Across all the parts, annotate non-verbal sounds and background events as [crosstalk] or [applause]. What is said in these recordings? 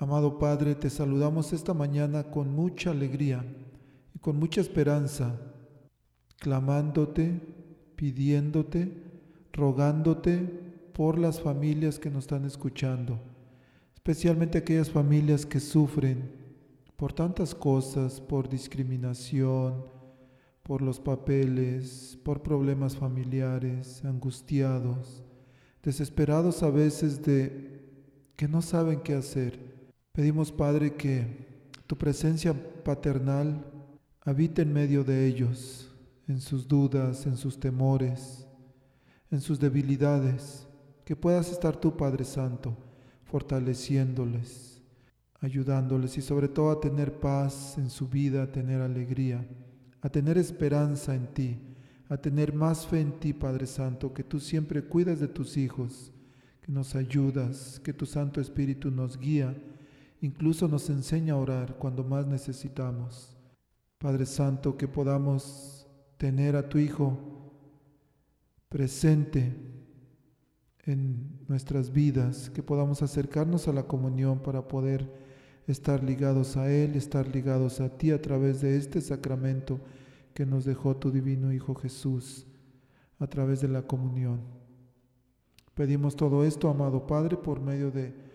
Amado Padre, te saludamos esta mañana con mucha alegría y con mucha esperanza, clamándote, pidiéndote, rogándote por las familias que nos están escuchando, especialmente aquellas familias que sufren por tantas cosas, por discriminación, por los papeles, por problemas familiares, angustiados, desesperados a veces de que no saben qué hacer Pedimos, Padre, que tu presencia paternal habite en medio de ellos, en sus dudas, en sus temores, en sus debilidades, que puedas estar tú, Padre Santo, fortaleciéndoles, ayudándoles y sobre todo a tener paz en su vida, a tener alegría, a tener esperanza en ti, a tener más fe en ti, Padre Santo, que tú siempre cuidas de tus hijos, que nos ayudas, que tu Santo Espíritu nos guía Incluso nos enseña a orar cuando más necesitamos. Padre Santo, que podamos tener a tu Hijo presente en nuestras vidas, que podamos acercarnos a la comunión para poder estar ligados a Él, estar ligados a ti a través de este sacramento que nos dejó tu divino Hijo Jesús, a través de la comunión. Pedimos todo esto, amado Padre, por medio de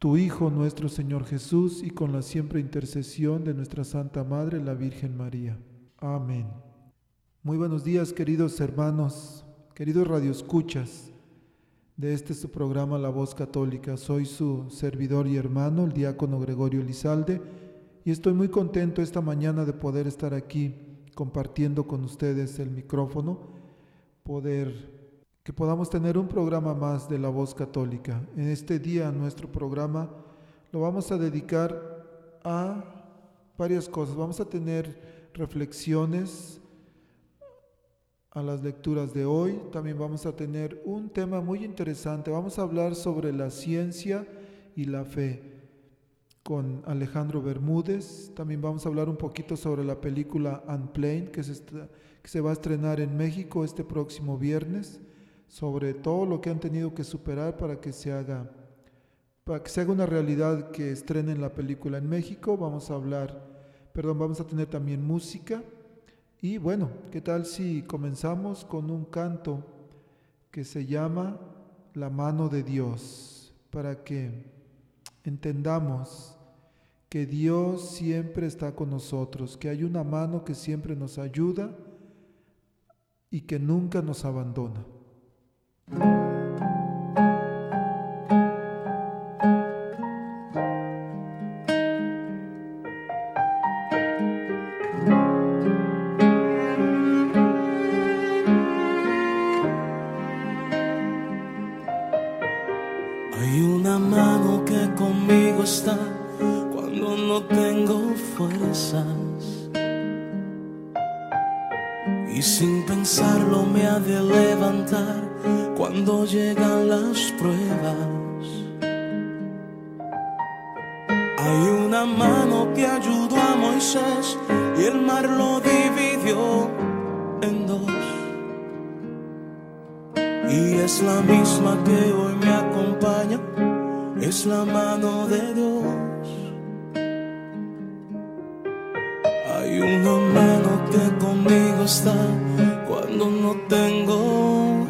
tu Hijo nuestro Señor Jesús, y con la siempre intercesión de nuestra Santa Madre, la Virgen María. Amén. Muy buenos días, queridos hermanos, queridos radioescuchas de este su programa La Voz Católica. Soy su servidor y hermano, el diácono Gregorio Lizalde, y estoy muy contento esta mañana de poder estar aquí compartiendo con ustedes el micrófono, poder que podamos tener un programa más de la voz católica. En este día nuestro programa lo vamos a dedicar a varias cosas. Vamos a tener reflexiones a las lecturas de hoy. También vamos a tener un tema muy interesante. Vamos a hablar sobre la ciencia y la fe con Alejandro Bermúdez. También vamos a hablar un poquito sobre la película Unplain que se, que se va a estrenar en México este próximo viernes sobre todo lo que han tenido que superar para que se haga para que se haga una realidad que estrenen la película en México. Vamos a hablar, perdón, vamos a tener también música. Y bueno, ¿qué tal si comenzamos con un canto que se llama La mano de Dios? Para que entendamos que Dios siempre está con nosotros, que hay una mano que siempre nos ayuda y que nunca nos abandona. Y sin pensarlo me ha de levantar cuando llegan las pruebas. Hay una mano que ayudó a Moisés y el mar lo dividió en dos. Y es la misma que hoy me acompaña, es la mano de Dios. Hay una mano que conmigo está cuando no tengo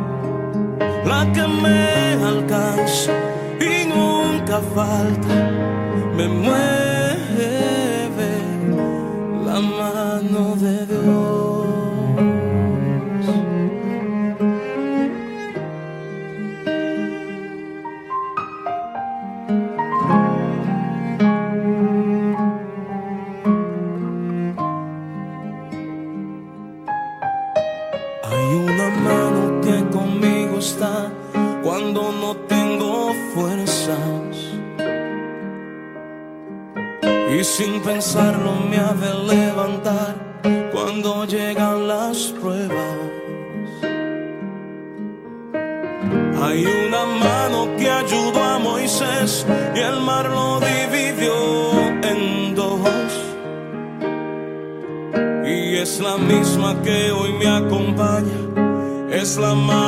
que me alcanza y nunca falta me mueve la mano de Dios. Es la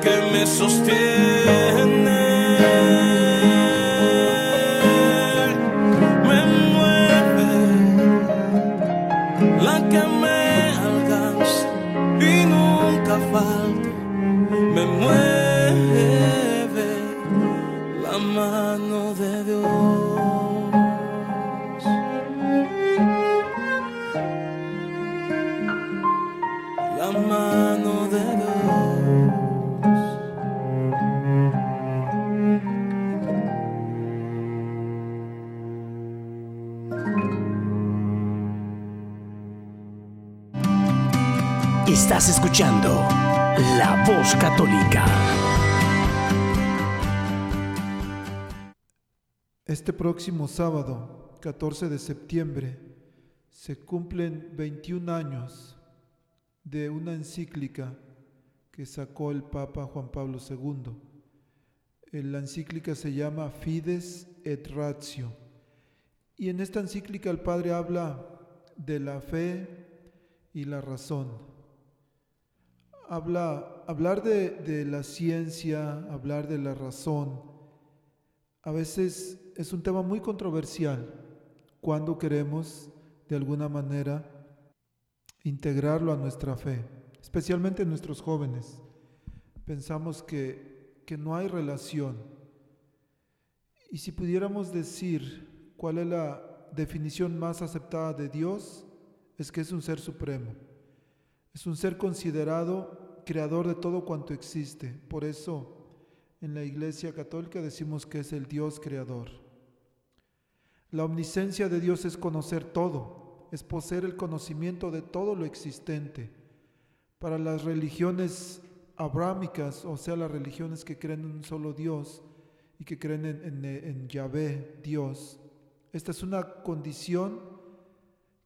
que me sostiene. La Voz Católica. Este próximo sábado, 14 de septiembre, se cumplen 21 años de una encíclica que sacó el Papa Juan Pablo II. Eh, La encíclica se llama Fides et Ratio. Y en esta encíclica el Padre habla de la fe y la razón. Habla, hablar de, de la ciencia, hablar de la razón, a veces es un tema muy controversial cuando queremos de alguna manera integrarlo a nuestra fe, especialmente en nuestros jóvenes. Pensamos que, que no hay relación. Y si pudiéramos decir cuál es la definición más aceptada de Dios, es que es un ser supremo. Es un ser considerado creador de todo cuanto existe. Por eso en la Iglesia Católica decimos que es el Dios creador. La omnisciencia de Dios es conocer todo, es poseer el conocimiento de todo lo existente. Para las religiones abrámicas, o sea, las religiones que creen en un solo Dios y que creen en, en, en Yahvé, Dios, esta es una condición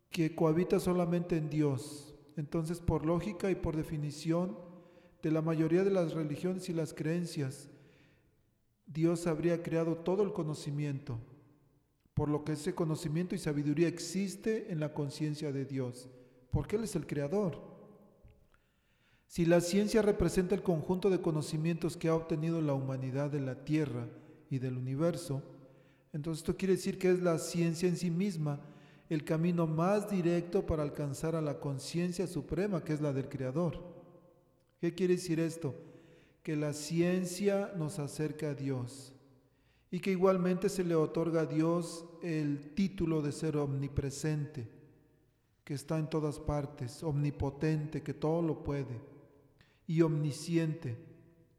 que cohabita solamente en Dios. Entonces, por lógica y por definición de la mayoría de las religiones y las creencias, Dios habría creado todo el conocimiento. por lo que ese conocimiento y sabiduría existe en la conciencia de Dios, porque Él es el creador. Si la ciencia representa el conjunto de conocimientos que ha obtenido la humanidad de la Tierra y del universo, entonces esto quiere decir que es la ciencia en sí misma el camino más directo para alcanzar a la conciencia suprema, que es la del Creador. ¿Qué quiere decir esto? Que la ciencia nos acerca a Dios y que igualmente se le otorga a Dios el título de ser omnipresente, que está en todas partes, omnipotente, que todo lo puede, y omnisciente,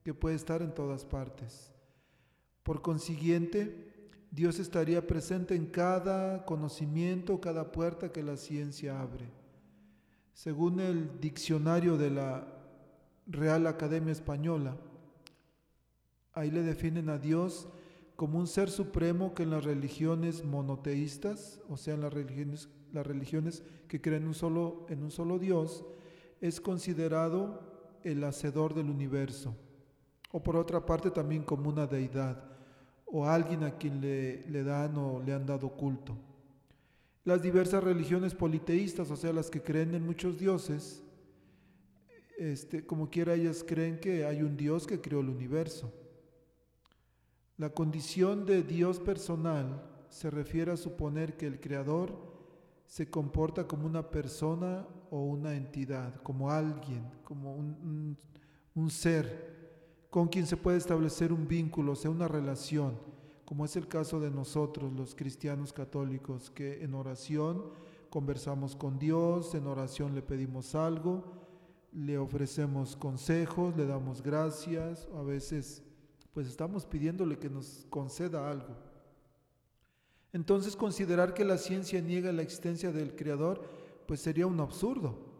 que puede estar en todas partes. Por consiguiente, Dios estaría presente en cada conocimiento, cada puerta que la ciencia abre. Según el diccionario de la Real Academia Española, ahí le definen a Dios como un ser supremo que en las religiones monoteístas, o sea, en las religiones, las religiones que creen un solo, en un solo Dios, es considerado el hacedor del universo, o por otra parte también como una deidad, o alguien a quien le, dan o le han dado culto. Las diversas religiones politeístas, o sea, las que creen en muchos dioses, este, como quiera ellas creen que hay un Dios que creó el universo. La condición de Dios personal se refiere a suponer que el Creador se comporta como una persona o una entidad, como alguien, como un, ser con quien se puede establecer un vínculo, o sea, una relación, como es el caso de nosotros, los cristianos católicos, que en oración conversamos con Dios, en oración le pedimos algo, le ofrecemos consejos, le damos gracias, a veces pues estamos pidiéndole que nos conceda algo. Entonces considerar que la ciencia niega la existencia del Creador, pues sería un absurdo,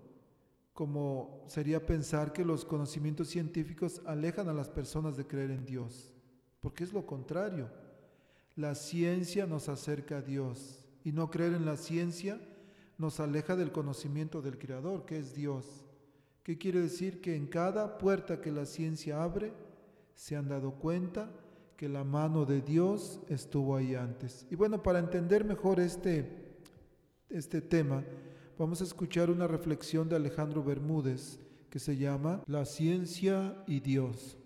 como sería pensar que los conocimientos científicos alejan a las personas de creer en Dios, porque es lo contrario. La ciencia nos acerca a Dios y no creer en la ciencia nos aleja del conocimiento del Creador, que es Dios. ¿Qué quiere decir? Que en cada puerta que la ciencia abre, se han dado cuenta que la mano de Dios estuvo ahí antes. Y bueno, para entender mejor este, este tema, vamos a escuchar una reflexión de Alejandro Bermúdez que se llama La ciencia y Dios.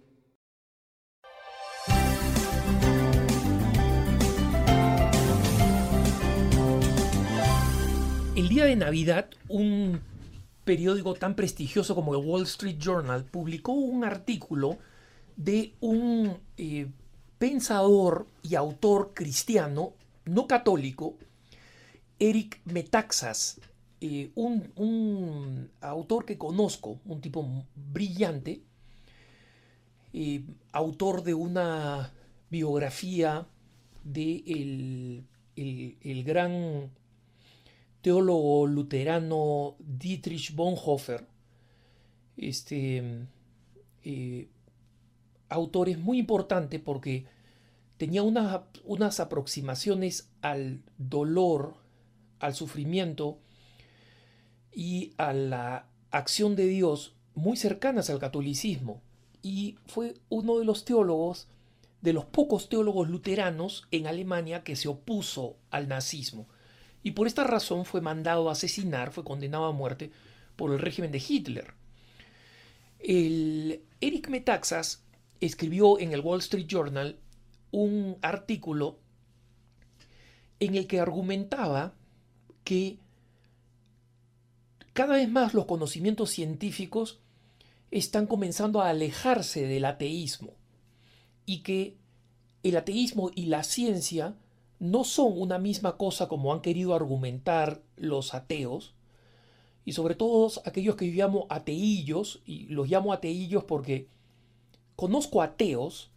El día de Navidad, un periódico tan prestigioso como el Wall Street Journal publicó un artículo de un eh, pensador y autor cristiano, no católico, Eric Metaxas, eh, un, autor que conozco, un tipo brillante, eh, autor de una biografía de el, gran teólogo luterano Dietrich Bonhoeffer, este, autor es muy importante porque tenía unas aproximaciones al dolor, al sufrimiento y a la acción de Dios muy cercanas al catolicismo. Y fue uno de los teólogos, de los pocos teólogos luteranos en Alemania que se opuso al nazismo. Y por esta razón fue mandado a asesinar, fue condenado a muerte por el régimen de Hitler. El Eric Metaxas escribió en el Wall Street Journal un artículo en el que argumentaba que cada vez más los conocimientos científicos están comenzando a alejarse del ateísmo y que el ateísmo y la ciencia no son una misma cosa como han querido argumentar los ateos, y sobre todo aquellos que yo llamo ateillos, y los llamo ateillos porque Conozco ateos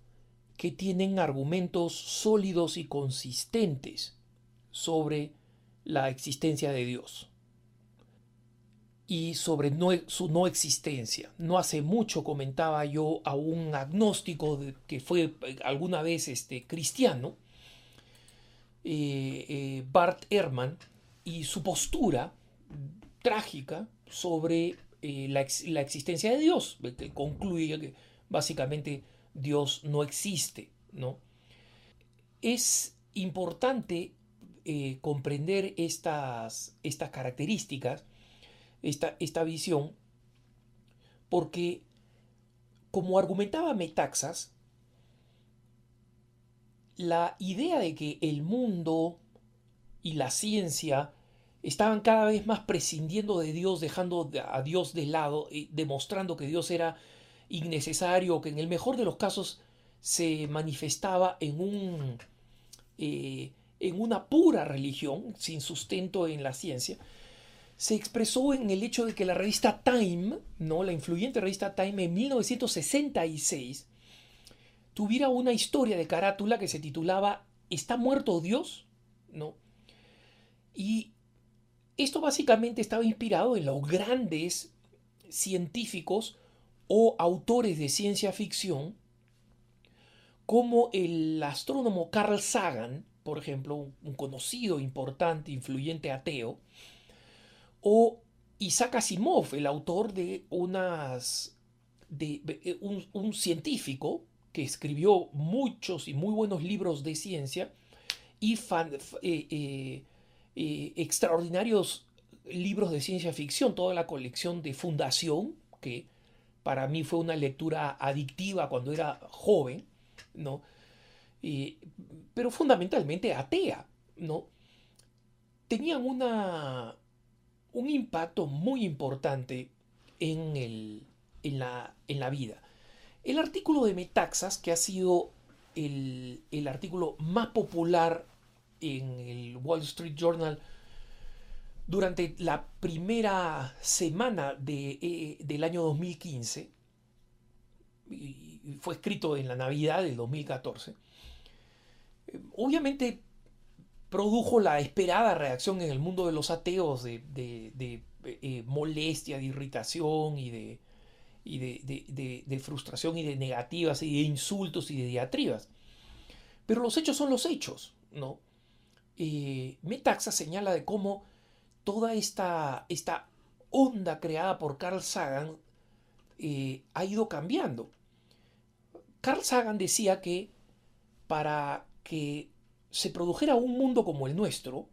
que tienen argumentos sólidos y consistentes sobre la existencia de Dios y sobre su no existencia. No hace mucho comentaba yo a un agnóstico que fue eh, alguna vez este, cristiano, eh, eh, Bart Ehrman, y su postura trágica sobre la, la, existencia de Dios. Concluye que básicamente Dios no existe, ¿no? Es importante comprender estas, estas características, esta, esta visión, porque como argumentaba Metaxas, la idea de que el mundo y la ciencia estaban cada vez más prescindiendo de Dios, dejando a Dios de lado, demostrando que Dios era innecesario, que en el mejor de los casos se manifestaba en, un, eh, en una pura religión, sin sustento en la ciencia, se expresó en el hecho de que la revista Time, ¿no? la influyente revista Time en 1966, tuviera una historia de carátula que se titulaba ¿Está muerto Dios? ¿no? Y esto básicamente estaba inspirado en los grandes científicos o autores de ciencia ficción, como el astrónomo Carl Sagan, por ejemplo, un conocido, importante, influyente ateo, o Isaac Asimov, el autor de unas. de, eh, un, científico que escribió muchos y muy buenos libros de ciencia y fan, eh, eh, extraordinarios libros de ciencia ficción, toda la colección de Fundación, que para mí fue una lectura adictiva cuando era joven, ¿no? pero fundamentalmente atea, ¿no? Tenían una, un impacto muy importante en, el, en, la, en la vida. El artículo de Metaxas, que ha sido el, el artículo más popular en el Wall Street Journal durante la primera semana de, eh, del año 2015, y fue escrito en la Navidad del 2014, obviamente produjo la esperada reacción en el mundo de los ateos de, eh, molestia, de irritación y, de, frustración y de negativas y de insultos y de diatribas. Pero los hechos son los hechos, ¿no? eh, Metaxa señala de cómo toda esta, esta onda creada por Carl Sagan eh, ha ido cambiando. Carl Sagan decía que para que se produjera un mundo como el nuestro,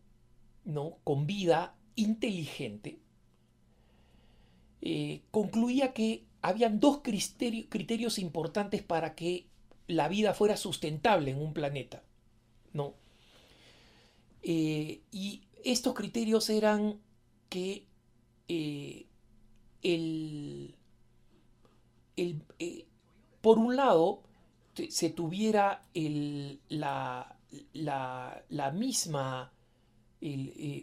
¿no? con vida inteligente, eh, concluía que habían dos criterios importantes para que la vida fuera sustentable en un planeta. ¿no? Eh, y estos criterios eran que eh, el, eh, por un lado se tuviera la, misma,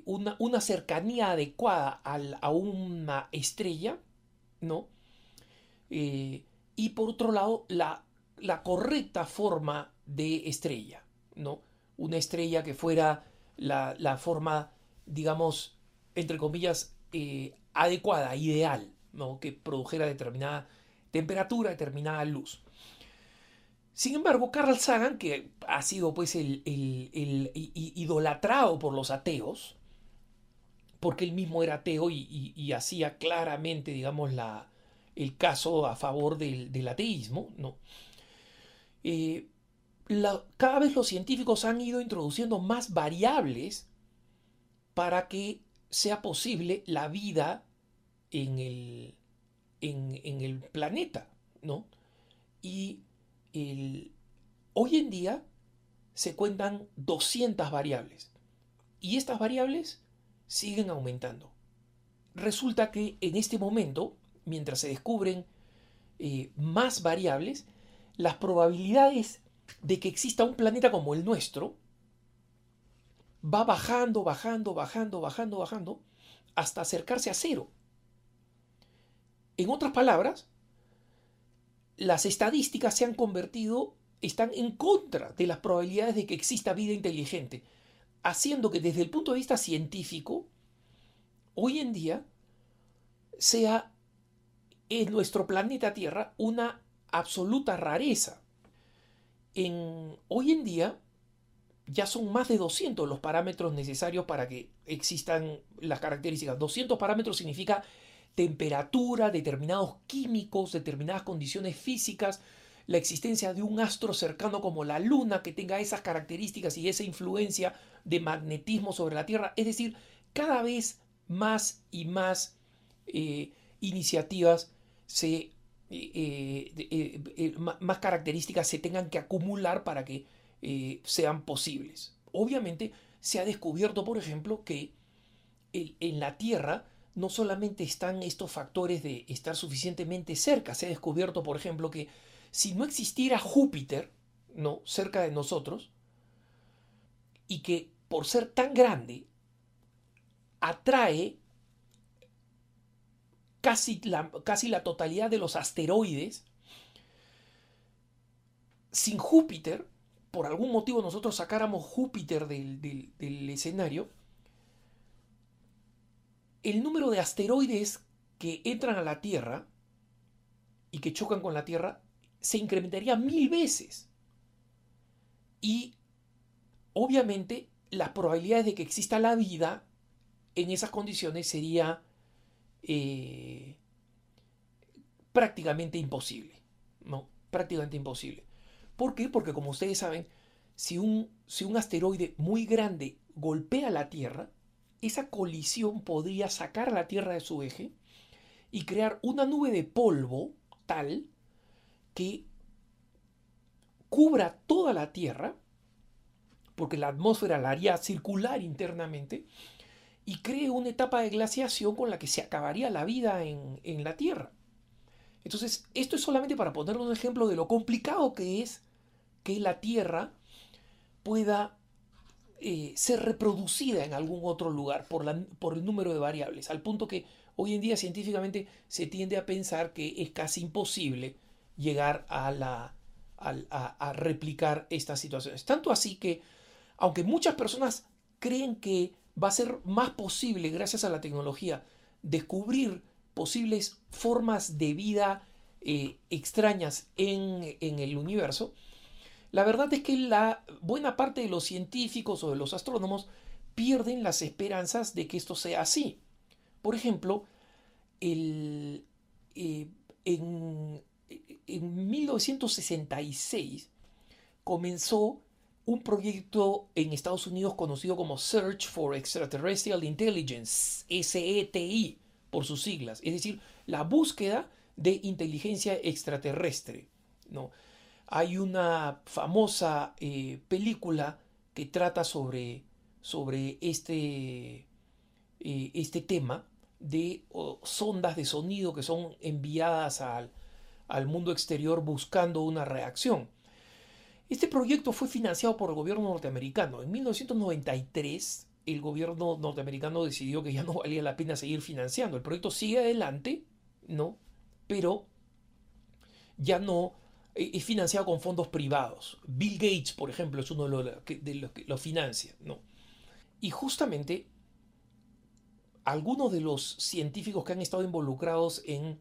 una, cercanía adecuada a una estrella, ¿no? y por otro lado, la, la correcta forma de estrella, ¿no? Una estrella que fuera la, forma, digamos, entre comillas, eh, adecuada, ideal, ¿no? que produjera determinada temperatura, determinada luz. Sin embargo, Carl Sagan, que ha sido pues el, idolatrado por los ateos, porque él mismo era ateo y, hacía claramente, digamos, la, el caso a favor del, ateísmo, ¿no? Eh, cada vez los científicos han ido introduciendo más variables para que sea posible la vida en el, en, el planeta, ¿no? Y hoy en día se cuentan 200 variables y estas variables siguen aumentando. Resulta que en este momento, mientras se descubren eh, más variables, las probabilidades de que exista un planeta como el nuestro va bajando, bajando, bajando, bajando, bajando, hasta acercarse a cero. En otras palabras, las estadísticas se han convertido, están en contra de las probabilidades de que exista vida inteligente, haciendo que desde el punto de vista científico, hoy en día sea en nuestro planeta Tierra una absoluta rareza hoy en día ya son más de 200 los parámetros necesarios para que existan las características. 200 parámetros significa temperatura, determinados químicos, determinadas condiciones físicas, la existencia de un astro cercano como la Luna que tenga esas características y esa influencia de magnetismo sobre la Tierra. Es decir, cada vez más y más eh, iniciativas se, eh, más características se tengan que acumular para que sean posibles. Obviamente se ha descubierto, por ejemplo, que en la Tierra no solamente están estos factores de estar suficientemente cerca, se ha descubierto, por ejemplo, que si no existiera Júpiter, ¿no? cerca de nosotros, y que por ser tan grande, atrae casi la, casi la totalidad de los asteroides, sin Júpiter, por algún motivo nosotros sacáramos Júpiter del, del escenario, el número de asteroides que entran a la Tierra y que chocan con la Tierra se incrementaría mil veces. Y obviamente las probabilidades de que exista la vida en esas condiciones sería eh, prácticamente imposible. ¿no? Prácticamente imposible. ¿Por qué? Porque como ustedes saben, si un, si un asteroide muy grande golpea la Tierra, esa colisión podría sacar la Tierra de su eje y crear una nube de polvo tal que cubra toda la Tierra, porque la atmósfera la haría circular internamente, y cree una etapa de glaciación con la que se acabaría la vida en, la Tierra. Entonces, esto es solamente para poner un ejemplo de lo complicado que es que la Tierra pueda eh, ser reproducida en algún otro lugar por, el número de variables, al punto que hoy en día científicamente se tiende a pensar que es casi imposible llegar a, la, a, replicar estas situaciones. Tanto así que, aunque muchas personas creen que va a ser más posible, gracias a la tecnología, descubrir posibles formas de vida eh, extrañas en el universo, la verdad es que la buena parte de los científicos o de los astrónomos pierden las esperanzas de que esto sea así. Por ejemplo, el, eh, en, en 1966 comenzó un proyecto en Estados Unidos conocido como Search for Extraterrestrial Intelligence, SETI por sus siglas, es decir, la búsqueda de inteligencia extraterrestre. ¿no? Hay una famosa eh, película que trata sobre, sobre este, eh, este tema de sondas de sonido que son enviadas al, al mundo exterior buscando una reacción. Este proyecto fue financiado por el gobierno norteamericano. En 1993 el gobierno norteamericano decidió que ya no valía la pena seguir financiando. El proyecto sigue adelante, ¿no? Pero ya no es financiado con fondos privados. Bill Gates, por ejemplo, es uno de los que, lo financia. ¿no? Y justamente algunos de los científicos que han estado involucrados en,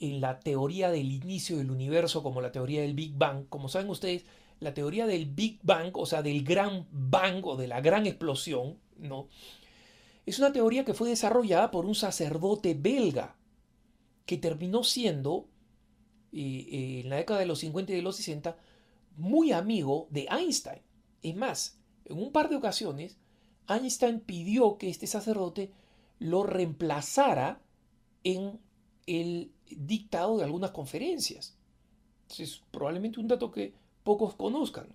en la teoría del inicio del universo, como la teoría del Big Bang, como saben ustedes, la teoría del Big Bang, o sea, del gran bang o de la gran explosión, ¿no? Es una teoría que fue desarrollada por un sacerdote belga que terminó siendo en la década de los 50 y de los 60 muy amigo de Einstein. Es más, en un par de ocasiones, Einstein pidió que este sacerdote lo reemplazara en el dictado de algunas conferencias. Es probablemente un dato que pocos conozcan.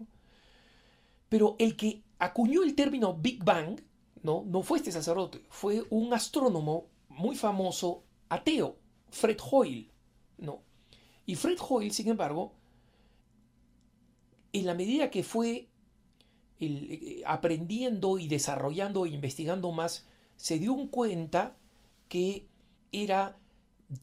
Pero el que acuñó el término Big Bang ¿no? no fue este sacerdote, fue un astrónomo muy famoso ateo, Fred Hoyle. ¿no? Y Fred Hoyle, sin embargo, en la medida que fue eh, aprendiendo y desarrollando e investigando más, se dio cuenta que era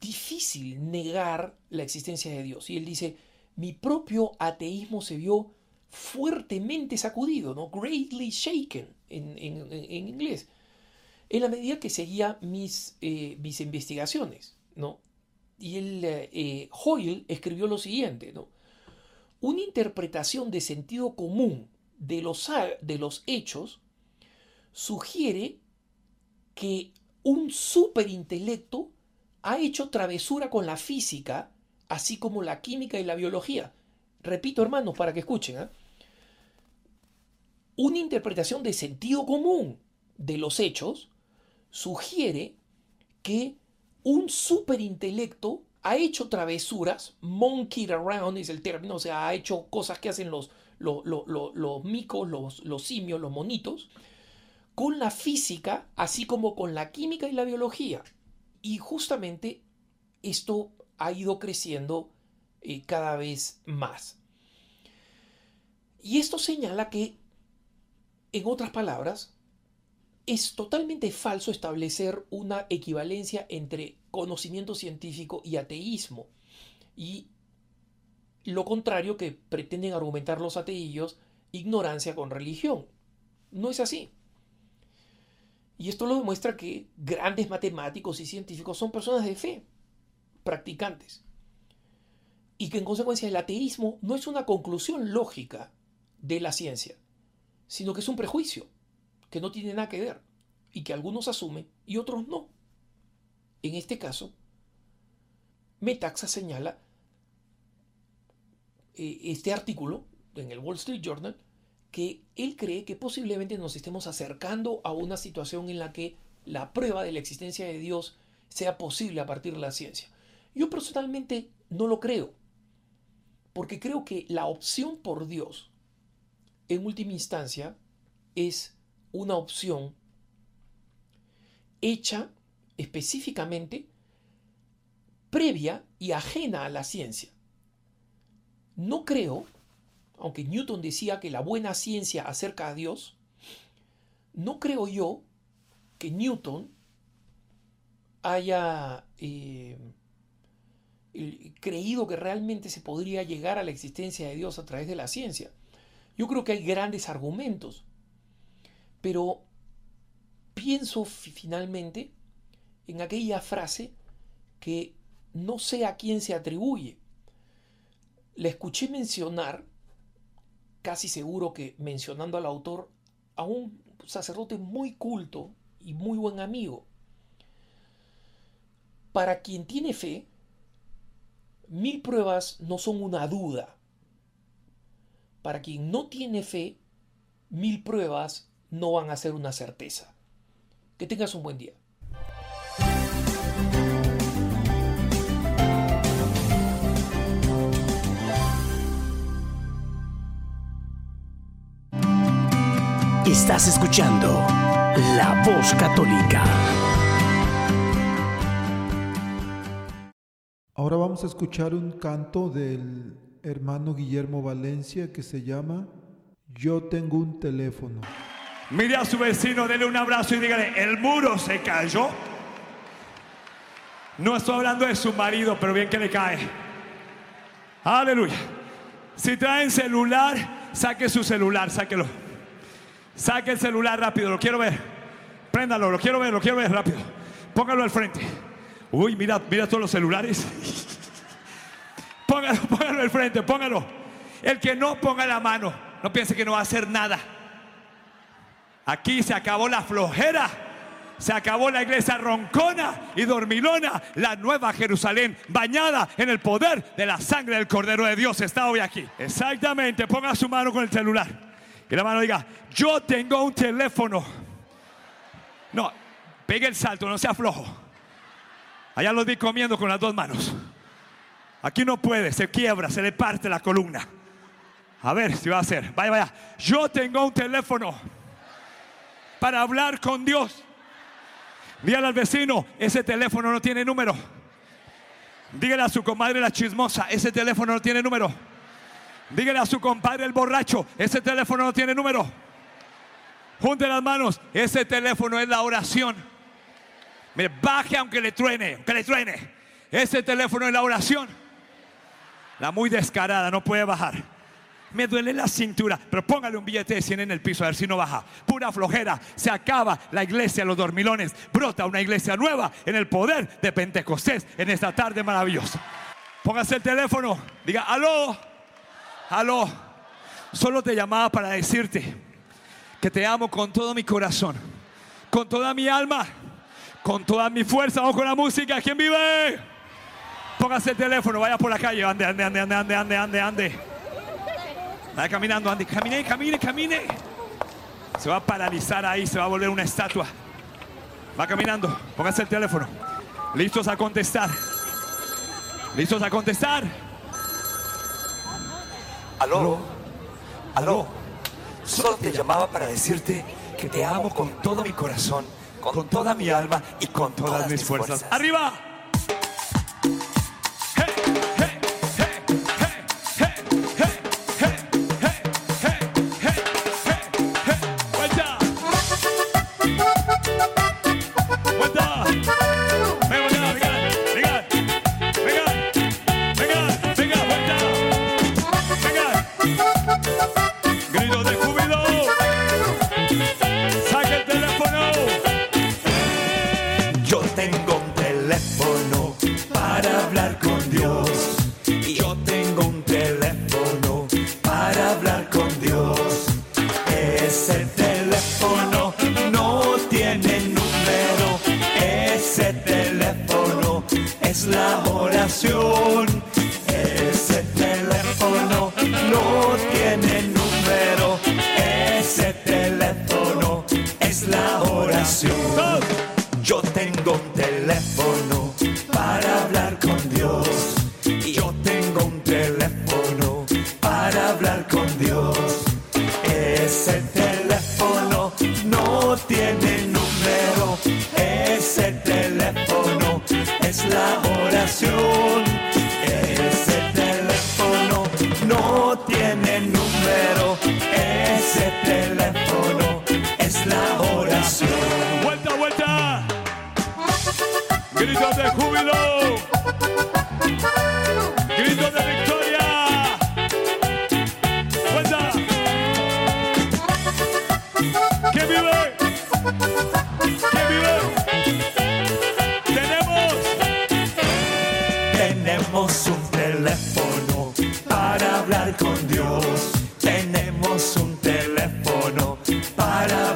difícil negar la existencia de Dios. Y él dice, mi propio ateísmo se vio fuertemente sacudido, ¿no? Greatly shaken en, inglés, en la medida que seguía mis, eh, mis investigaciones, ¿no? Y el, eh, Hoyle escribió lo siguiente, ¿no? Una interpretación de sentido común de los, de los hechos sugiere que un superintelecto ha hecho travesura con la física, así como la química y la biología. Repito, hermanos, para que escuchen. ¿eh? una interpretación de sentido común de los hechos sugiere que un superintelecto ha hecho travesuras, monkey around es el término, o sea, ha hecho cosas que hacen los, los, los micos, los, los simios, los monitos, con la física, así como con la química y la biología. Y justamente esto ha ido creciendo eh, cada vez más. Y esto señala que, en otras palabras, es totalmente falso establecer una equivalencia entre conocimiento científico y ateísmo. Y lo contrario que pretenden argumentar los ateillos, ignorancia con religión. No es así. Y esto lo demuestra que grandes matemáticos y científicos son personas de fe, practicantes. Y que en consecuencia el ateísmo no es una conclusión lógica de la ciencia, sino que es un prejuicio que no tiene nada que ver y que algunos asumen y otros no. En este caso, Metaxa señala eh, este artículo en el Wall Street Journal que él cree que posiblemente nos estemos acercando a una situación en la que la prueba de la existencia de Dios sea posible a partir de la ciencia. Yo personalmente no lo creo, porque creo que la opción por Dios, en última instancia, es una opción hecha específicamente previa y ajena a la ciencia. No creo aunque Newton decía que la buena ciencia acerca a Dios, no creo yo que Newton haya eh, creído que realmente se podría llegar a la existencia de Dios a través de la ciencia. Yo creo que hay grandes argumentos, pero pienso finalmente en aquella frase que no sé a quién se atribuye. La escuché mencionar casi seguro que mencionando al autor a un sacerdote muy culto y muy buen amigo. Para quien tiene fe, mil pruebas no son una duda. Para quien no tiene fe, mil pruebas no van a ser una certeza. Que tengas un buen día. Estás escuchando La Voz Católica. Ahora vamos a escuchar un canto del hermano Guillermo Valencia que se llama Yo tengo un teléfono. Mire a su vecino, dele un abrazo y dígale, el muro se cayó. No estoy hablando de su marido, pero bien que le cae. Aleluya. Si traen celular, saque su celular, sáquelo. Saque el celular rápido, lo quiero ver. Préndalo, lo quiero ver, lo quiero ver rápido. Póngalo al frente. Uy, mira, mira todos los celulares. [laughs] Póngalo, póngalo al frente, póngalo. El que no ponga la mano, no piense que no va a hacer nada. Aquí se acabó la flojera. Se acabó la iglesia roncona y dormilona, la nueva Jerusalén, bañada en el poder de la sangre del Cordero de Dios, está hoy aquí. Exactamente, ponga su mano con el celular. Que la mano diga, yo tengo un teléfono. No, pegue el salto, no sea flojo. Allá lo vi comiendo con las dos manos. Aquí no puede, se quiebra, se le parte la columna. A ver si va a hacer. Vaya, vaya. Yo tengo un teléfono para hablar con Dios. Dígale al vecino, ese teléfono no tiene número. Dígale a su comadre la chismosa, ese teléfono no tiene número. Dígale a su compadre el borracho, ese teléfono no tiene número. Junte las manos, ese teléfono es la oración. Me baje aunque le truene, aunque le truene. Ese teléfono es la oración. La muy descarada no puede bajar. Me duele la cintura, pero póngale un billete de 100 en el piso a ver si no baja. Pura flojera. Se acaba la iglesia, los dormilones. Brota una iglesia nueva en el poder de Pentecostés en esta tarde maravillosa. Póngase el teléfono. Diga, aló. Aló, solo te llamaba para decirte que te amo con todo mi corazón, con toda mi alma, con toda mi fuerza. Vamos con la música. ¿Quién vive? Póngase el teléfono, vaya por la calle. Ande, ande, ande, ande, ande, ande, ande. Vaya caminando, ande. Camine, camine, camine. Se va a paralizar ahí, se va a volver una estatua. Va caminando, póngase el teléfono. Listos a contestar. Listos a contestar. Aló, aló. Solo te llamaba para decirte que te amo con todo mi corazón, con toda mi alma y con todas mis fuerzas. ¡Arriba!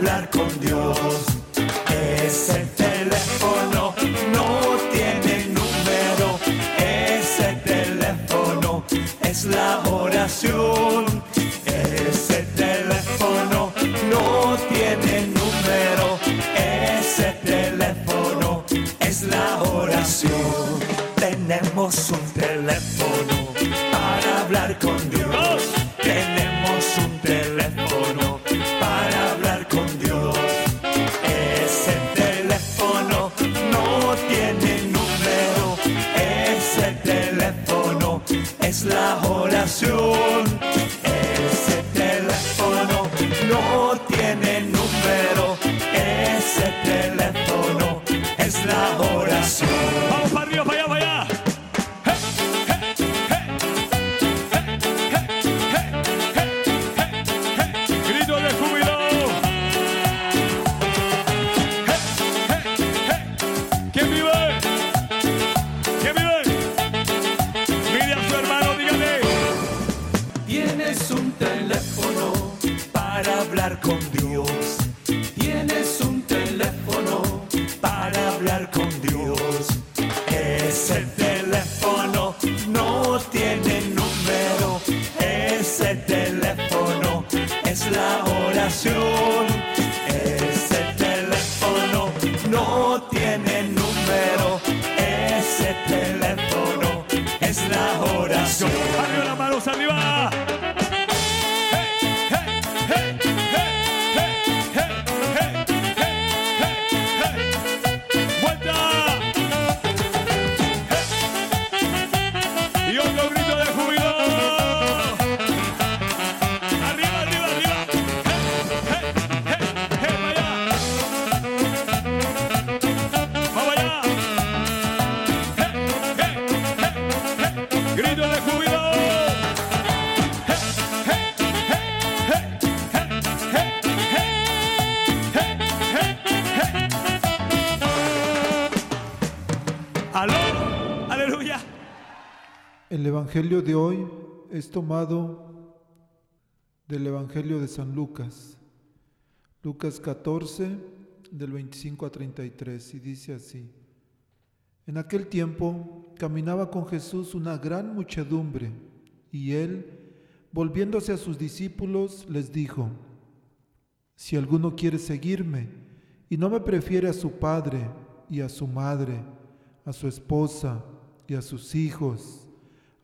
Hablar con Dios. El Evangelio de hoy es tomado del Evangelio de San Lucas, Lucas 14, del 25 a 33, y dice así. En aquel tiempo caminaba con Jesús una gran muchedumbre, y él, volviéndose a sus discípulos, les dijo, Si alguno quiere seguirme y no me prefiere a su padre y a su madre, a su esposa y a sus hijos,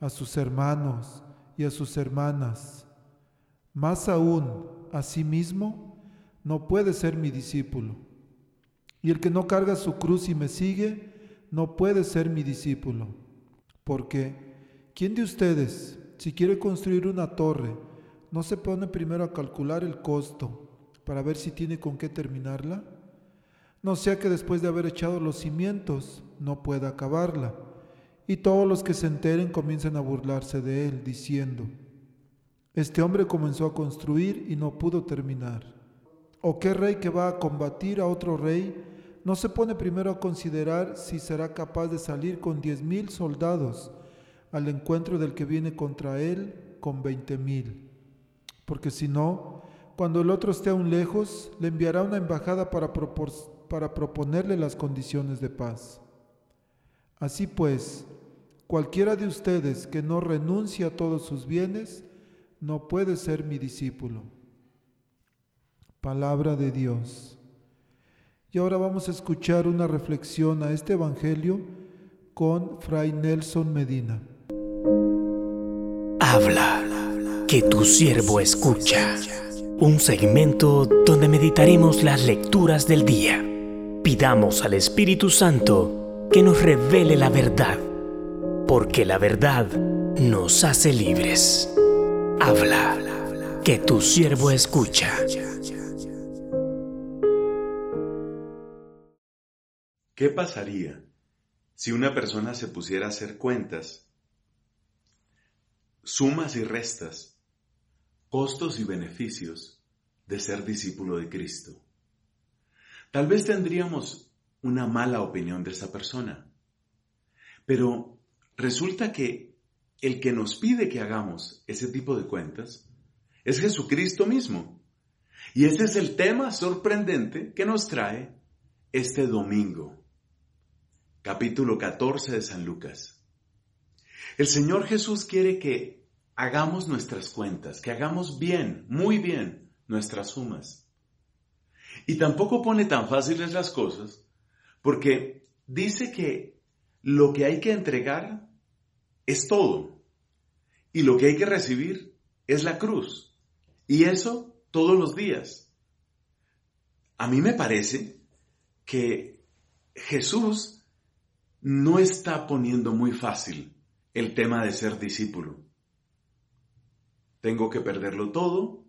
a sus hermanos y a sus hermanas, más aún a sí mismo, no puede ser mi discípulo. Y el que no carga su cruz y me sigue, no puede ser mi discípulo. Porque, ¿quién de ustedes, si quiere construir una torre, no se pone primero a calcular el costo para ver si tiene con qué terminarla? No sea que después de haber echado los cimientos no pueda acabarla. Y todos los que se enteren comiencen a burlarse de él, diciendo, este hombre comenzó a construir y no pudo terminar. ¿O qué rey que va a combatir a otro rey no se pone primero a considerar si será capaz de salir con diez mil soldados al encuentro del que viene contra él con veinte mil? Porque si no, cuando el otro esté aún lejos, le enviará una embajada para, para proponerle las condiciones de paz. Así pues, cualquiera de ustedes que no renuncie a todos sus bienes, no puede ser mi discípulo. Palabra de Dios. Y ahora vamos a escuchar una reflexión a este Evangelio con Fray Nelson Medina. Habla, que tu siervo escucha. Un segmento donde meditaremos las lecturas del día. Pidamos al Espíritu Santo que nos revele la verdad, porque la verdad nos hace libres. Habla, que tu siervo escucha. ¿Qué pasaría si una persona se pusiera a hacer cuentas, sumas y restas, costos y beneficios de ser discípulo de Cristo? Tal vez tendríamos una mala opinión de esa persona, pero resulta que el que nos pide que hagamos ese tipo de cuentas es Jesucristo mismo. Y ese es el tema sorprendente que nos trae este domingo, capítulo 14 de San Lucas. El Señor Jesús quiere que hagamos nuestras cuentas, que hagamos bien, muy bien, nuestras sumas. Y tampoco pone tan fáciles las cosas, porque dice que lo que hay que entregar es todo. Y lo que hay que recibir es la cruz. Y eso todos los días. A mí me parece que Jesús no está poniendo muy fácil el tema de ser discípulo. Tengo que perderlo todo,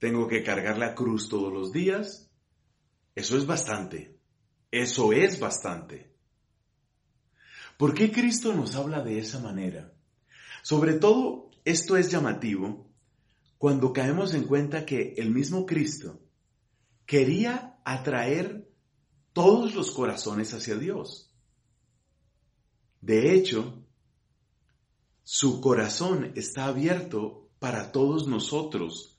tengo que cargar la cruz todos los días. Eso es bastante. Eso es bastante. ¿Por qué Cristo nos habla de esa manera? Sobre todo, esto es llamativo cuando caemos en cuenta que el mismo Cristo quería atraer todos los corazones hacia Dios. De hecho, su corazón está abierto para todos nosotros,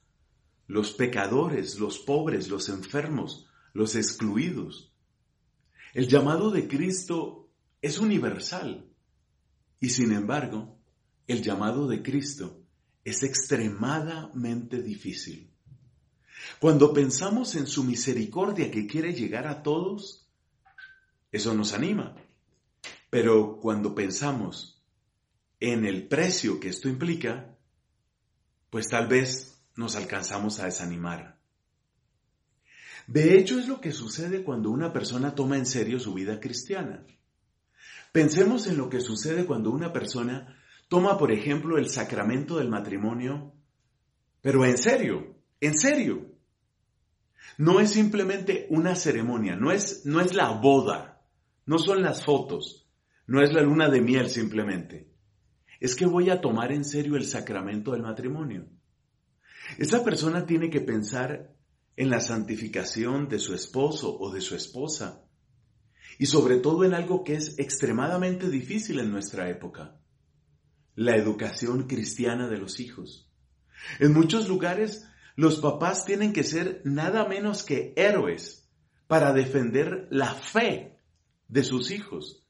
los pecadores, los pobres, los enfermos, los excluidos. El llamado de Cristo es universal. Y sin embargo, el llamado de Cristo es extremadamente difícil. Cuando pensamos en su misericordia que quiere llegar a todos, eso nos anima. Pero cuando pensamos en el precio que esto implica, pues tal vez nos alcanzamos a desanimar. De hecho, es lo que sucede cuando una persona toma en serio su vida cristiana. Pensemos en lo que sucede cuando una persona toma, por ejemplo, el sacramento del matrimonio, pero en serio, en serio. No es simplemente una ceremonia, no es, no es la boda, no son las fotos, no es la luna de miel simplemente. Es que voy a tomar en serio el sacramento del matrimonio. Esa persona tiene que pensar en la santificación de su esposo o de su esposa, y sobre todo en algo que es extremadamente difícil en nuestra época, la educación cristiana de los hijos. En muchos lugares los papás tienen que ser nada menos que héroes para defender la fe de sus hijos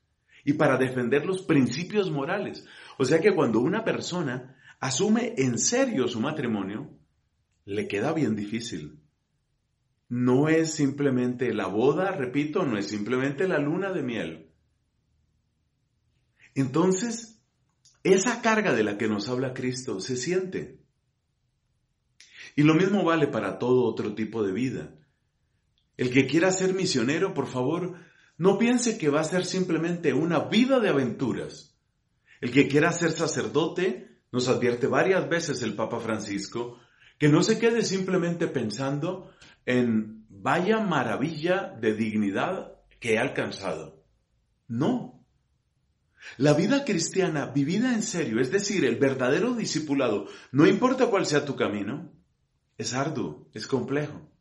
y para defender los principios morales. O sea que cuando una persona asume en serio su matrimonio, le queda bien difícil. No es simplemente la boda, repito, no es simplemente la luna de miel. Entonces, esa carga de la que nos habla Cristo se siente. Y lo mismo vale para todo otro tipo de vida. El que quiera ser misionero, por favor, no piense que va a ser simplemente una vida de aventuras. El que quiera ser sacerdote, nos advierte varias veces el Papa Francisco, que no se quede simplemente pensando en vaya maravilla de dignidad que he alcanzado. No. La vida cristiana vivida en serio, es decir, el verdadero discipulado, no importa cuál sea tu camino, es arduo, es complejo.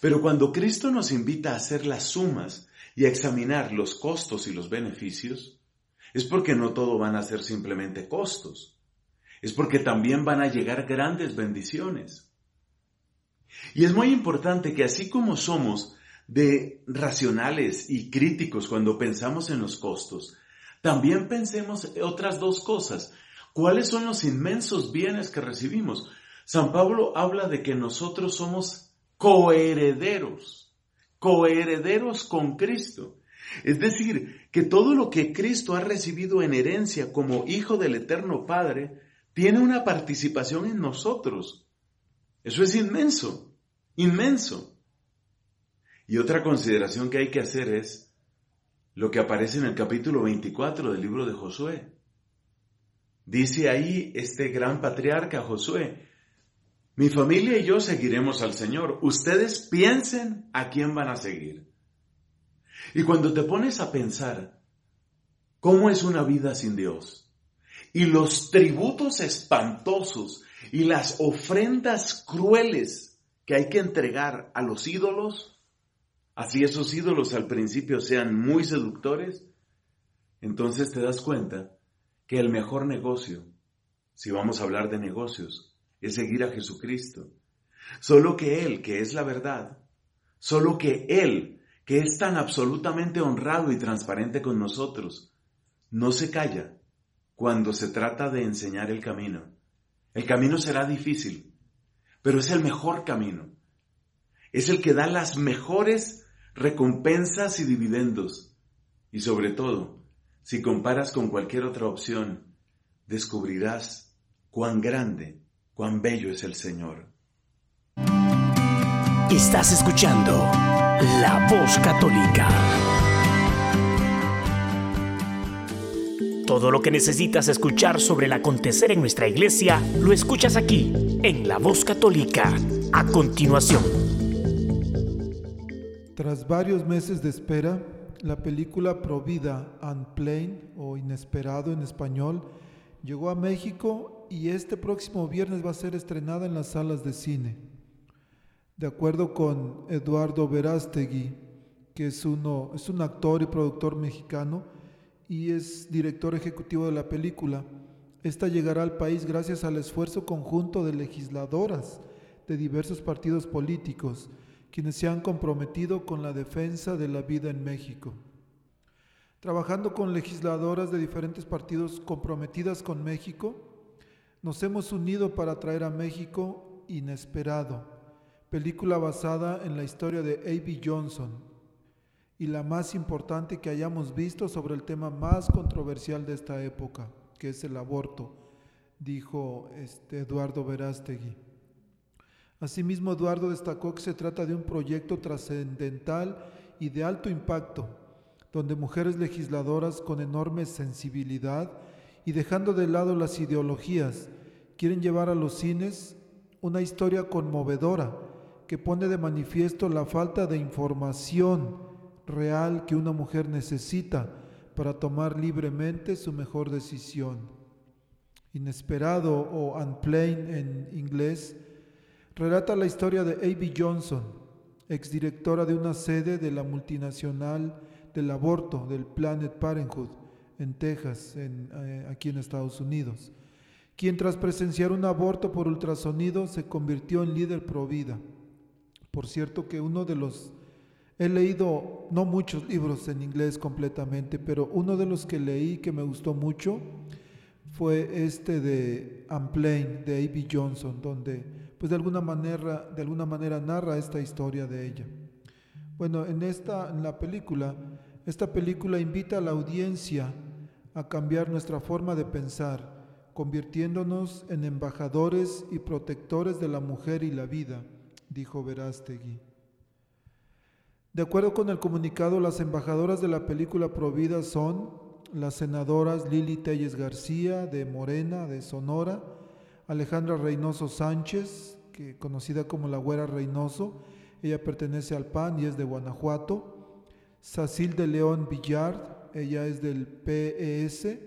Pero cuando Cristo nos invita a hacer las sumas y a examinar los costos y los beneficios, es porque no todo van a ser simplemente costos, es porque también van a llegar grandes bendiciones. Y es muy importante que así como somos de racionales y críticos cuando pensamos en los costos, también pensemos otras dos cosas. ¿Cuáles son los inmensos bienes que recibimos? San Pablo habla de que nosotros somos coherederos, coherederos con Cristo. Es decir, que todo lo que Cristo ha recibido en herencia como Hijo del Eterno Padre tiene una participación en nosotros. Eso es inmenso, inmenso. Y otra consideración que hay que hacer es lo que aparece en el capítulo 24 del libro de Josué. Dice ahí este gran patriarca Josué, mi familia y yo seguiremos al Señor. Ustedes piensen a quién van a seguir. Y cuando te pones a pensar cómo es una vida sin Dios y los tributos espantosos y las ofrendas crueles que hay que entregar a los ídolos, así esos ídolos al principio sean muy seductores, entonces te das cuenta que el mejor negocio, si vamos a hablar de negocios, es seguir a Jesucristo. Solo que Él, que es la verdad, solo que Él, que es tan absolutamente honrado y transparente con nosotros, no se calla cuando se trata de enseñar el camino. El camino será difícil, pero es el mejor camino. Es el que da las mejores recompensas y dividendos. Y sobre todo, si comparas con cualquier otra opción, descubrirás cuán grande cuán bello es el Señor. Estás escuchando La Voz Católica. Todo lo que necesitas escuchar sobre el acontecer en nuestra iglesia, lo escuchas aquí, en La Voz Católica, a continuación. Tras varios meses de espera, la película Provida Unplain o Inesperado en español llegó a México y este próximo viernes va a ser estrenada en las salas de cine. De acuerdo con Eduardo Verástegui, que es, uno, es un actor y productor mexicano y es director ejecutivo de la película, esta llegará al país gracias al esfuerzo conjunto de legisladoras de diversos partidos políticos, quienes se han comprometido con la defensa de la vida en México. Trabajando con legisladoras de diferentes partidos comprometidas con México, nos hemos unido para traer a México Inesperado, película basada en la historia de A.B. Johnson y la más importante que hayamos visto sobre el tema más controversial de esta época, que es el aborto, dijo este Eduardo Verástegui. Asimismo, Eduardo destacó que se trata de un proyecto trascendental y de alto impacto, donde mujeres legisladoras con enorme sensibilidad y dejando de lado las ideologías, quieren llevar a los cines una historia conmovedora que pone de manifiesto la falta de información real que una mujer necesita para tomar libremente su mejor decisión. Inesperado o Unplanned en inglés, relata la historia de A.B. Johnson, exdirectora de una sede de la multinacional del aborto del Planet Parenthood en Texas, eh, aquí en Estados Unidos, quien tras presenciar un aborto por ultrasonido se convirtió en líder pro vida. Por cierto que uno de los, he leído no muchos libros en inglés completamente, pero uno de los que leí que me gustó mucho fue este de Unplain de A.B. Johnson, donde pues de alguna manera, de alguna manera narra esta historia de ella. Bueno, en esta, en la película, esta película invita a la audiencia a cambiar nuestra forma de pensar, convirtiéndonos en embajadores y protectores de la mujer y la vida, dijo Verástegui. De acuerdo con el comunicado, las embajadoras de la película Provida son las senadoras Lili Telles García de Morena, de Sonora, Alejandra Reynoso Sánchez, que conocida como la Güera Reynoso, ella pertenece al PAN y es de Guanajuato, Sacil de León Villard, ella es del PES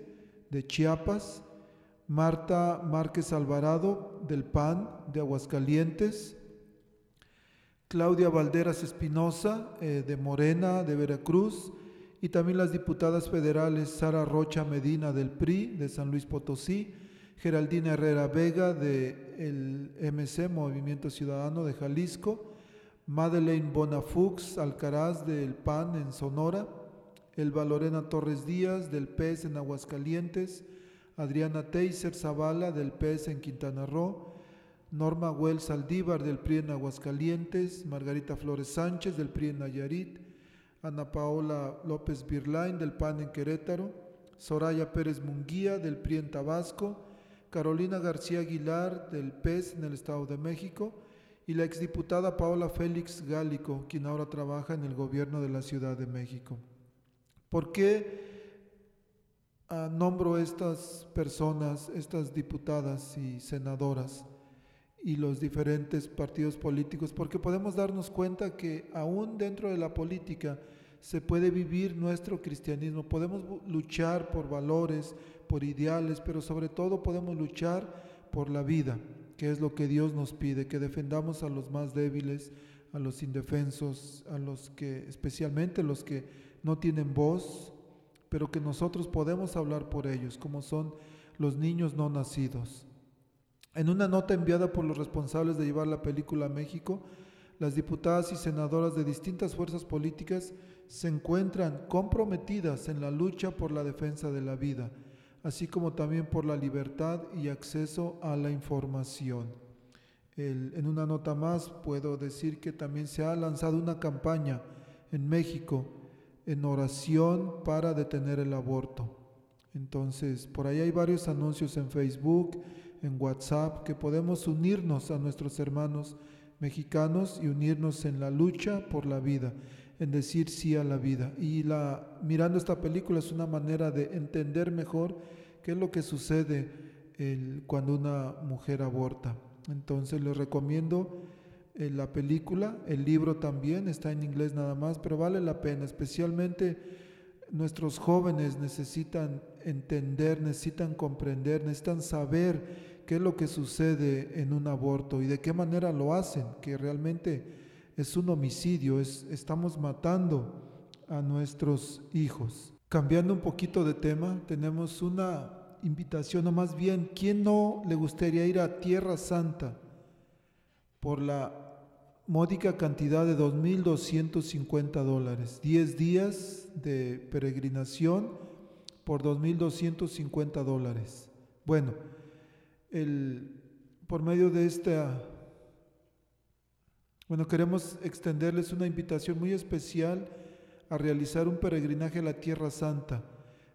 de Chiapas, Marta Márquez Alvarado del PAN de Aguascalientes, Claudia Valderas Espinosa, eh, de Morena, de Veracruz, y también las diputadas federales Sara Rocha Medina del PRI, de San Luis Potosí, Geraldina Herrera Vega, del MC, Movimiento Ciudadano de Jalisco, Madeleine Bonafux Alcaraz, del PAN en Sonora, Elba Lorena Torres Díaz, del PES en Aguascalientes, Adriana Teiser Zavala, del PES en Quintana Roo, Norma Huel Saldívar del PRI en Aguascalientes, Margarita Flores Sánchez del PRI en Nayarit, Ana Paola López Birlain del PAN en Querétaro, Soraya Pérez Munguía del PRI en Tabasco, Carolina García Aguilar del PES en el Estado de México y la exdiputada Paola Félix Gálico, quien ahora trabaja en el gobierno de la Ciudad de México. ¿Por qué ah, nombro estas personas, estas diputadas y senadoras? Y los diferentes partidos políticos, porque podemos darnos cuenta que aún dentro de la política se puede vivir nuestro cristianismo, podemos luchar por valores, por ideales, pero sobre todo podemos luchar por la vida, que es lo que Dios nos pide, que defendamos a los más débiles, a los indefensos, a los que, especialmente los que no tienen voz, pero que nosotros podemos hablar por ellos, como son los niños no nacidos. En una nota enviada por los responsables de llevar la película a México, las diputadas y senadoras de distintas fuerzas políticas se encuentran comprometidas en la lucha por la defensa de la vida, así como también por la libertad y acceso a la información. en una nota más puedo decir que también se ha lanzado una campaña en México en oración para detener el aborto. Entonces, por ahí hay varios anuncios en Facebook, en WhatsApp, que podemos unirnos a nuestros hermanos mexicanos y unirnos en la lucha por la vida, en decir sí a la vida. Y la, mirando esta película es una manera de entender mejor qué es lo que sucede cuando una mujer aborta. Entonces les recomiendo eh, la película, el libro también, está en inglés nada más, pero vale la pena, especialmente nuestros jóvenes necesitan entender, necesitan comprender, necesitan saber qué es lo que sucede en un aborto y de qué manera lo hacen, que realmente es un homicidio, es, estamos matando a nuestros hijos. Cambiando un poquito de tema, tenemos una invitación, o más bien, ¿quién no le gustaría ir a Tierra Santa por la módica cantidad de 2.250 dólares? 10 días de peregrinación por 2.250 dólares. Bueno, por medio de esta, bueno, queremos extenderles una invitación muy especial a realizar un peregrinaje a la Tierra Santa.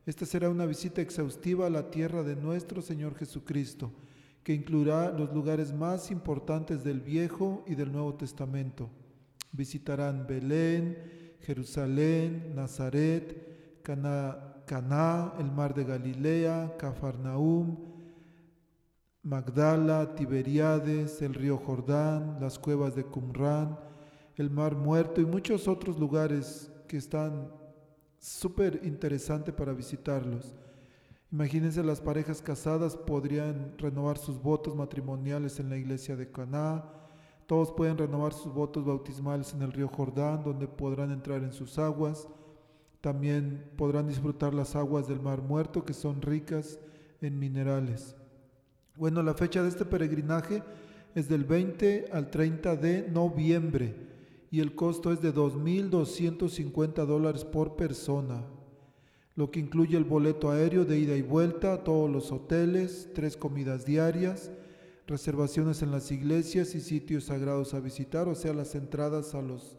Esta será una visita exhaustiva a la tierra de nuestro Señor Jesucristo, que incluirá los lugares más importantes del Viejo y del Nuevo Testamento. Visitarán Belén, Jerusalén, Nazaret, Caná, el mar de Galilea, Cafarnaum, Magdala, Tiberiades, el río Jordán, las cuevas de Qumran, el mar muerto y muchos otros lugares que están súper interesantes para visitarlos. Imagínense las parejas casadas podrían renovar sus votos matrimoniales en la iglesia de Caná. Todos pueden renovar sus votos bautismales en el río Jordán, donde podrán entrar en sus aguas. También podrán disfrutar las aguas del mar muerto, que son ricas en minerales. Bueno, la fecha de este peregrinaje es del 20 al 30 de noviembre y el costo es de 2.250 dólares por persona, lo que incluye el boleto aéreo de ida y vuelta, todos los hoteles, tres comidas diarias, reservaciones en las iglesias y sitios sagrados a visitar, o sea, las entradas a los,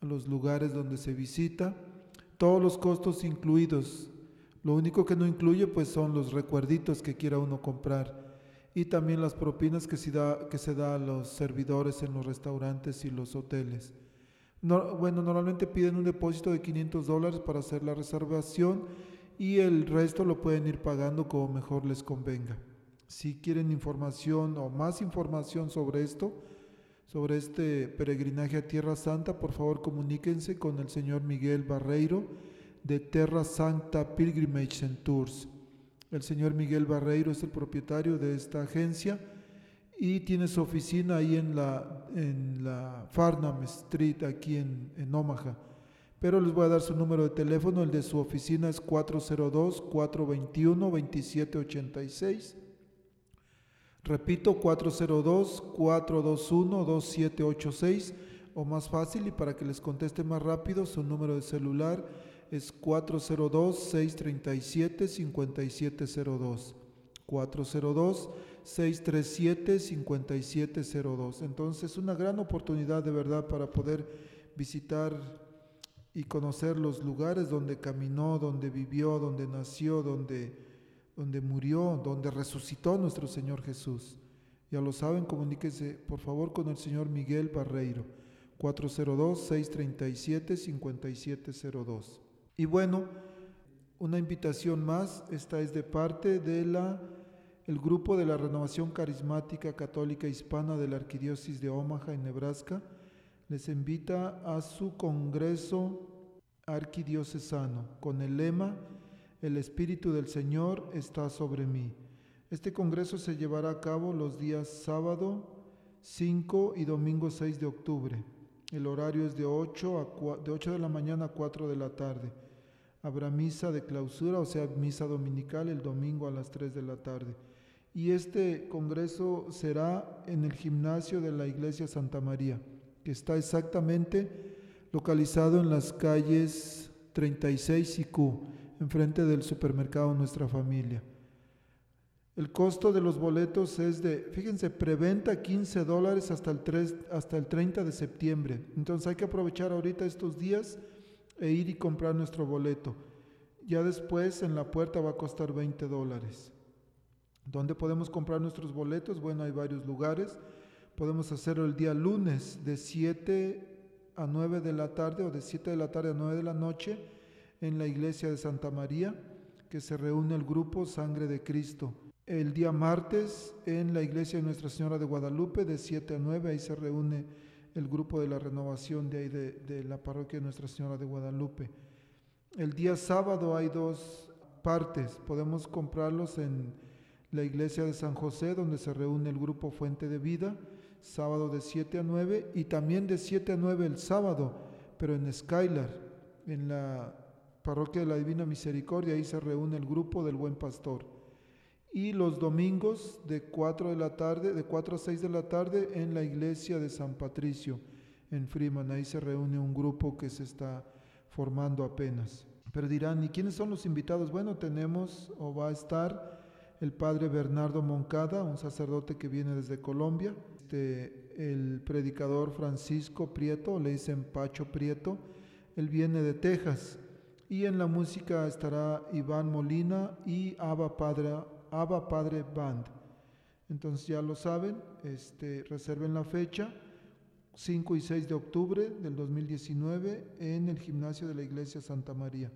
a los lugares donde se visita, todos los costos incluidos. Lo único que no incluye pues son los recuerditos que quiera uno comprar y también las propinas que se da, que se da a los servidores en los restaurantes y los hoteles. bueno, normalmente piden un depósito de 500 dólares para hacer la reservación y el resto lo pueden ir pagando como mejor les convenga. Si quieren información o más información sobre esto, sobre este peregrinaje a Tierra Santa, por favor comuníquense con el señor Miguel Barreiro de Terra Santa Pilgrimage and Tours. El señor Miguel Barreiro es el propietario de esta agencia y tiene su oficina ahí en la, en la Farnham Street, aquí en, en Omaha. Pero les voy a dar su número de teléfono, el de su oficina es 402-421-2786. Repito, 402-421-2786 o más fácil y para que les conteste más rápido, su número de celular es 402-637-5702. 402-637-5702. Entonces, una gran oportunidad de verdad para poder visitar y conocer los lugares donde caminó, donde vivió, donde nació, donde donde murió, donde resucitó nuestro Señor Jesús. Ya lo saben, comuníquese por favor con el Señor Miguel Barreiro, 402-637-5702. Y bueno, una invitación más, esta es de parte de la el grupo de la Renovación Carismática Católica Hispana de la Arquidiócesis de Omaha en Nebraska les invita a su congreso arquidiocesano con el lema el Espíritu del Señor está sobre mí. Este congreso se llevará a cabo los días sábado 5 y domingo 6 de octubre. El horario es de 8, a de 8 de la mañana a 4 de la tarde. Habrá misa de clausura, o sea, misa dominical el domingo a las 3 de la tarde. Y este congreso será en el gimnasio de la Iglesia Santa María, que está exactamente localizado en las calles 36 y Q enfrente del supermercado Nuestra Familia. El costo de los boletos es de, fíjense, preventa 15 dólares hasta el, 3, hasta el 30 de septiembre. Entonces hay que aprovechar ahorita estos días e ir y comprar nuestro boleto. Ya después en la puerta va a costar 20 dólares. ¿Dónde podemos comprar nuestros boletos? Bueno, hay varios lugares. Podemos hacerlo el día lunes de 7 a 9 de la tarde o de 7 de la tarde a 9 de la noche en la iglesia de Santa María, que se reúne el grupo Sangre de Cristo. El día martes en la iglesia de Nuestra Señora de Guadalupe, de 7 a 9, ahí se reúne el grupo de la renovación de, ahí de, la parroquia de Nuestra Señora de Guadalupe. El día sábado hay dos partes, podemos comprarlos en la iglesia de San José, donde se reúne el grupo Fuente de Vida, sábado de 7 a 9, y también de 7 a 9 el sábado, pero en Skylar, en la Parroquia de la Divina Misericordia, ahí se reúne el grupo del Buen Pastor. Y los domingos de 4 de la tarde, de 4 a 6 de la tarde en la iglesia de San Patricio en Freeman, ahí se reúne un grupo que se está formando apenas. Pero dirán, ¿y quiénes son los invitados? Bueno, tenemos o va a estar el padre Bernardo Moncada, un sacerdote que viene desde Colombia, este, el predicador Francisco Prieto, le dicen Pacho Prieto, él viene de Texas, y en la música estará Iván Molina y Aba Padre, Padre Band. Entonces ya lo saben, este, reserven la fecha, 5 y 6 de octubre del 2019 en el gimnasio de la Iglesia Santa María.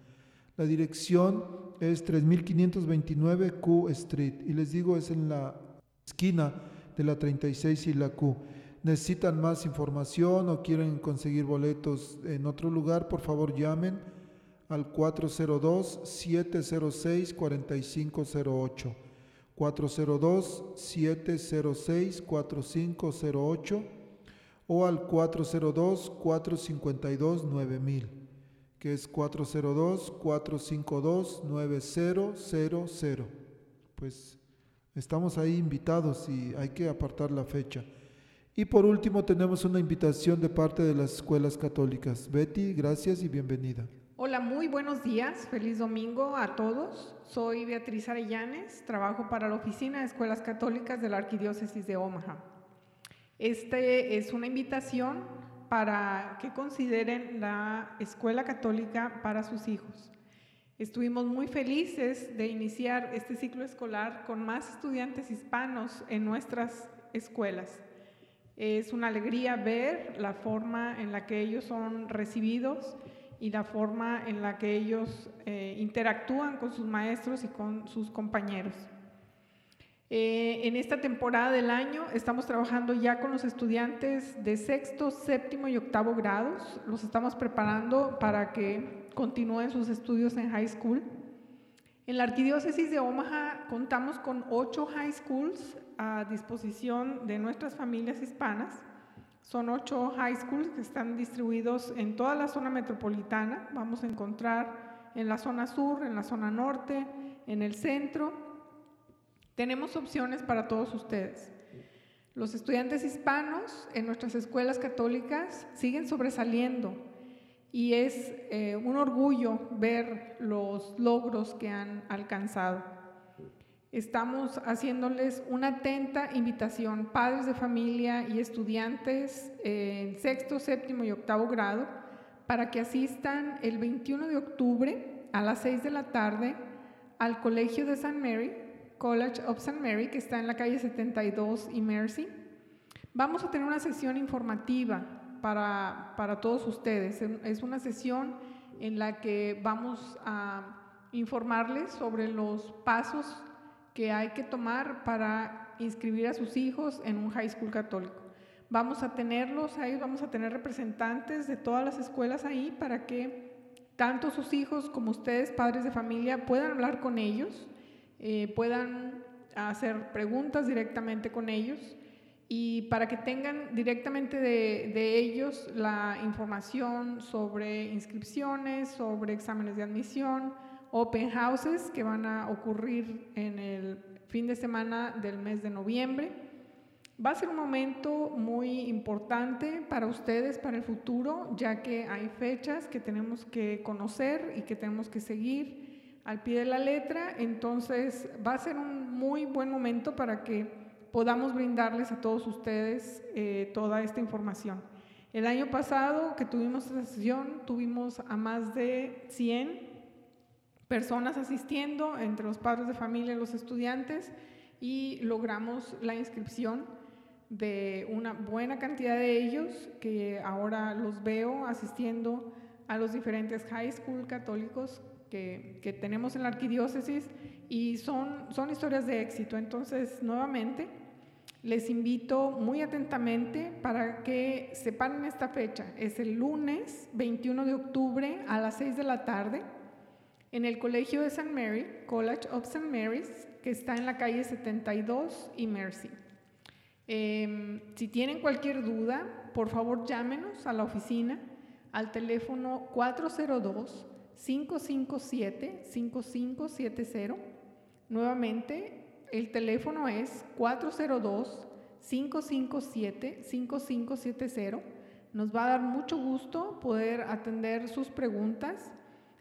La dirección es 3529 Q Street y les digo es en la esquina de la 36 y la Q. Necesitan más información o quieren conseguir boletos en otro lugar, por favor llamen al 402-706-4508. 402-706-4508 o al 402-452-9000, que es 402-452-9000. Pues estamos ahí invitados y hay que apartar la fecha. Y por último tenemos una invitación de parte de las escuelas católicas. Betty, gracias y bienvenida. Hola, muy buenos días. Feliz domingo a todos. Soy Beatriz Arellanes, trabajo para la Oficina de Escuelas Católicas de la Arquidiócesis de Omaha. Este es una invitación para que consideren la escuela católica para sus hijos. Estuvimos muy felices de iniciar este ciclo escolar con más estudiantes hispanos en nuestras escuelas. Es una alegría ver la forma en la que ellos son recibidos y la forma en la que ellos eh, interactúan con sus maestros y con sus compañeros. Eh, en esta temporada del año estamos trabajando ya con los estudiantes de sexto, séptimo y octavo grados. Los estamos preparando para que continúen sus estudios en high school. En la arquidiócesis de Omaha contamos con ocho high schools a disposición de nuestras familias hispanas. Son ocho high schools que están distribuidos en toda la zona metropolitana. Vamos a encontrar en la zona sur, en la zona norte, en el centro. Tenemos opciones para todos ustedes. Los estudiantes hispanos en nuestras escuelas católicas siguen sobresaliendo y es eh, un orgullo ver los logros que han alcanzado. Estamos haciéndoles una atenta invitación, padres de familia y estudiantes en sexto, séptimo y octavo grado, para que asistan el 21 de octubre a las 6 de la tarde al Colegio de St. Mary, College of St. Mary, que está en la calle 72 y Mercy. Vamos a tener una sesión informativa para, para todos ustedes. Es una sesión en la que vamos a informarles sobre los pasos que hay que tomar para inscribir a sus hijos en un high school católico. Vamos a tenerlos ahí, vamos a tener representantes de todas las escuelas ahí para que tanto sus hijos como ustedes, padres de familia, puedan hablar con ellos, eh, puedan hacer preguntas directamente con ellos y para que tengan directamente de, de, ellos la información sobre inscripciones, sobre exámenes de admisión, open houses que van a ocurrir en el fin de semana del mes de noviembre. Va a ser un momento muy importante para ustedes, para el futuro, ya que hay fechas que tenemos que conocer y que tenemos que seguir al pie de la letra. Entonces va a ser un muy buen momento para que podamos brindarles a todos ustedes eh, toda esta información. El año pasado que tuvimos esta sesión, tuvimos a más de 100 personas asistiendo, entre los padres de familia y los estudiantes, y logramos la inscripción de una buena cantidad de ellos, que ahora los veo asistiendo a los diferentes high school católicos que, que tenemos en la arquidiócesis, y son, son historias de éxito. Entonces, nuevamente, les invito muy atentamente para que sepan esta fecha. Es el lunes 21 de octubre a las 6 de la tarde en el Colegio de St. Mary, College of St. Mary's, que está en la calle 72 y Mercy. Em, si tienen cualquier duda, por favor llámenos a la oficina al teléfono 402-557-5570. Nuevamente, el teléfono es 402-557-5570. Nos va a dar mucho gusto poder atender sus preguntas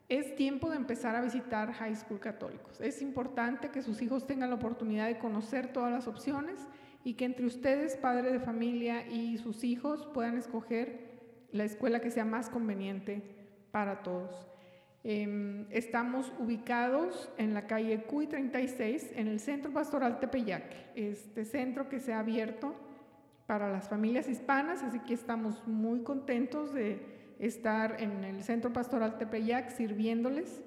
es tiempo de empezar a visitar high school católicos. Es importante que sus hijos tengan la oportunidad de conocer todas las opciones y que entre ustedes, padre de familia y sus hijos, puedan escoger la escuela que sea más conveniente para todos. Em, estamos ubicados en la calle Cuy 36, en el Centro Pastoral Tepeyac, este centro que se ha abierto para las familias hispanas, así que estamos muy contentos de estar en el Centro Pastoral Tepeyac sirviéndoles.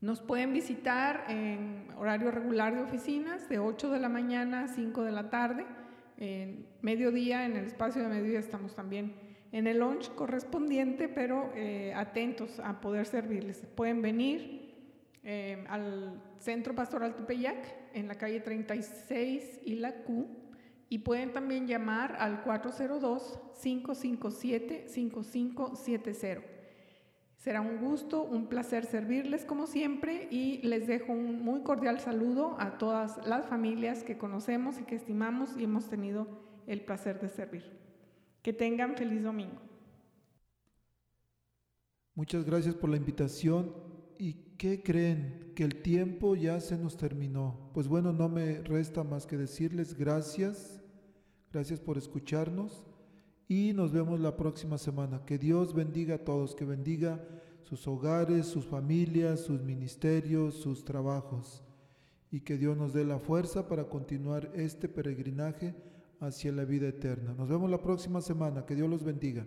Nos pueden visitar en horario regular de oficinas, de 8 de la mañana a 5 de la tarde. En mediodía, en el espacio de mediodía, estamos también en el lunch correspondiente, pero eh, atentos a poder servirles. Pueden venir eh, al Centro Pastoral Tepeyac en la calle 36 y la Q y pueden también llamar al 402-557-5570. Será un gusto, un placer servirles como siempre y les dejo un muy cordial saludo a todas las familias que conocemos y que estimamos y hemos tenido el placer de servir. Que tengan feliz domingo. Muchas gracias por la invitación. ¿Y qué creen? Que el tiempo ya se nos terminó. Pues bueno, no me resta más que decirles gracias. Gracias por escucharnos y nos vemos la próxima semana. Que Dios bendiga a todos, que bendiga sus hogares, sus familias, sus ministerios, sus trabajos y que Dios nos dé la fuerza para continuar este peregrinaje hacia la vida eterna. Nos vemos la próxima semana. Que Dios los bendiga.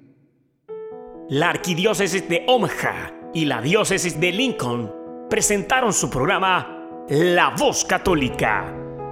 La Arquidiócesis de Omaha y la Diócesis de Lincoln presentaron su programa La Voz Católica,